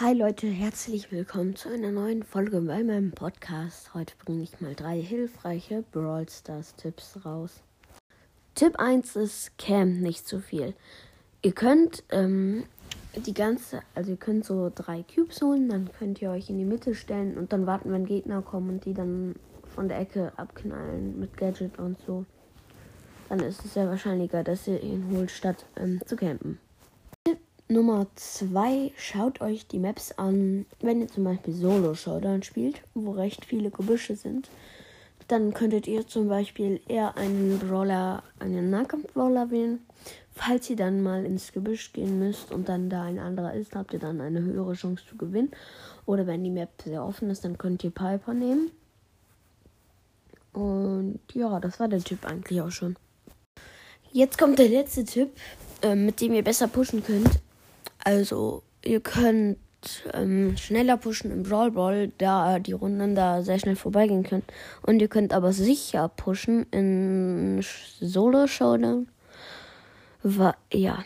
Hi Leute, herzlich willkommen zu einer neuen Folge bei meinem Podcast. Heute bringe ich mal drei hilfreiche Brawl Stars Tipps raus. Tipp 1 ist Cam nicht zu viel. Ihr könnt ähm, die ganze, also ihr könnt so drei Cubes holen, dann könnt ihr euch in die Mitte stellen und dann warten, wenn Gegner kommen und die dann von der Ecke abknallen mit Gadget und so. Dann ist es sehr wahrscheinlicher, dass ihr ihn holt, statt ähm, zu campen. Nummer 2, schaut euch die Maps an. Wenn ihr zum Beispiel Solo Showdown spielt, wo recht viele Gebüsche sind, dann könntet ihr zum Beispiel eher einen Brawler, einen Nahkampf-Brawler wählen. Falls ihr dann mal ins Gebüsch gehen müsst und dann da ein anderer ist, habt ihr dann eine höhere Chance zu gewinnen. Oder wenn die Map sehr offen ist, dann könnt ihr Piper nehmen. Und ja, das war der Tipp eigentlich auch schon. Jetzt kommt der letzte Tipp, äh, mit dem ihr besser pushen könnt. Also, ihr könnt ähm, schneller pushen im Brawl Ball, da die Runden da sehr schnell vorbeigehen können. Und ihr könnt aber sicher pushen in Solo Showdown. War, ja.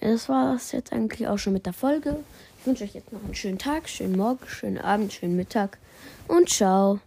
Das war es jetzt eigentlich auch schon mit der Folge. Ich wünsche euch jetzt noch einen schönen Tag, schönen Morgen, schönen Abend, schönen Mittag und ciao.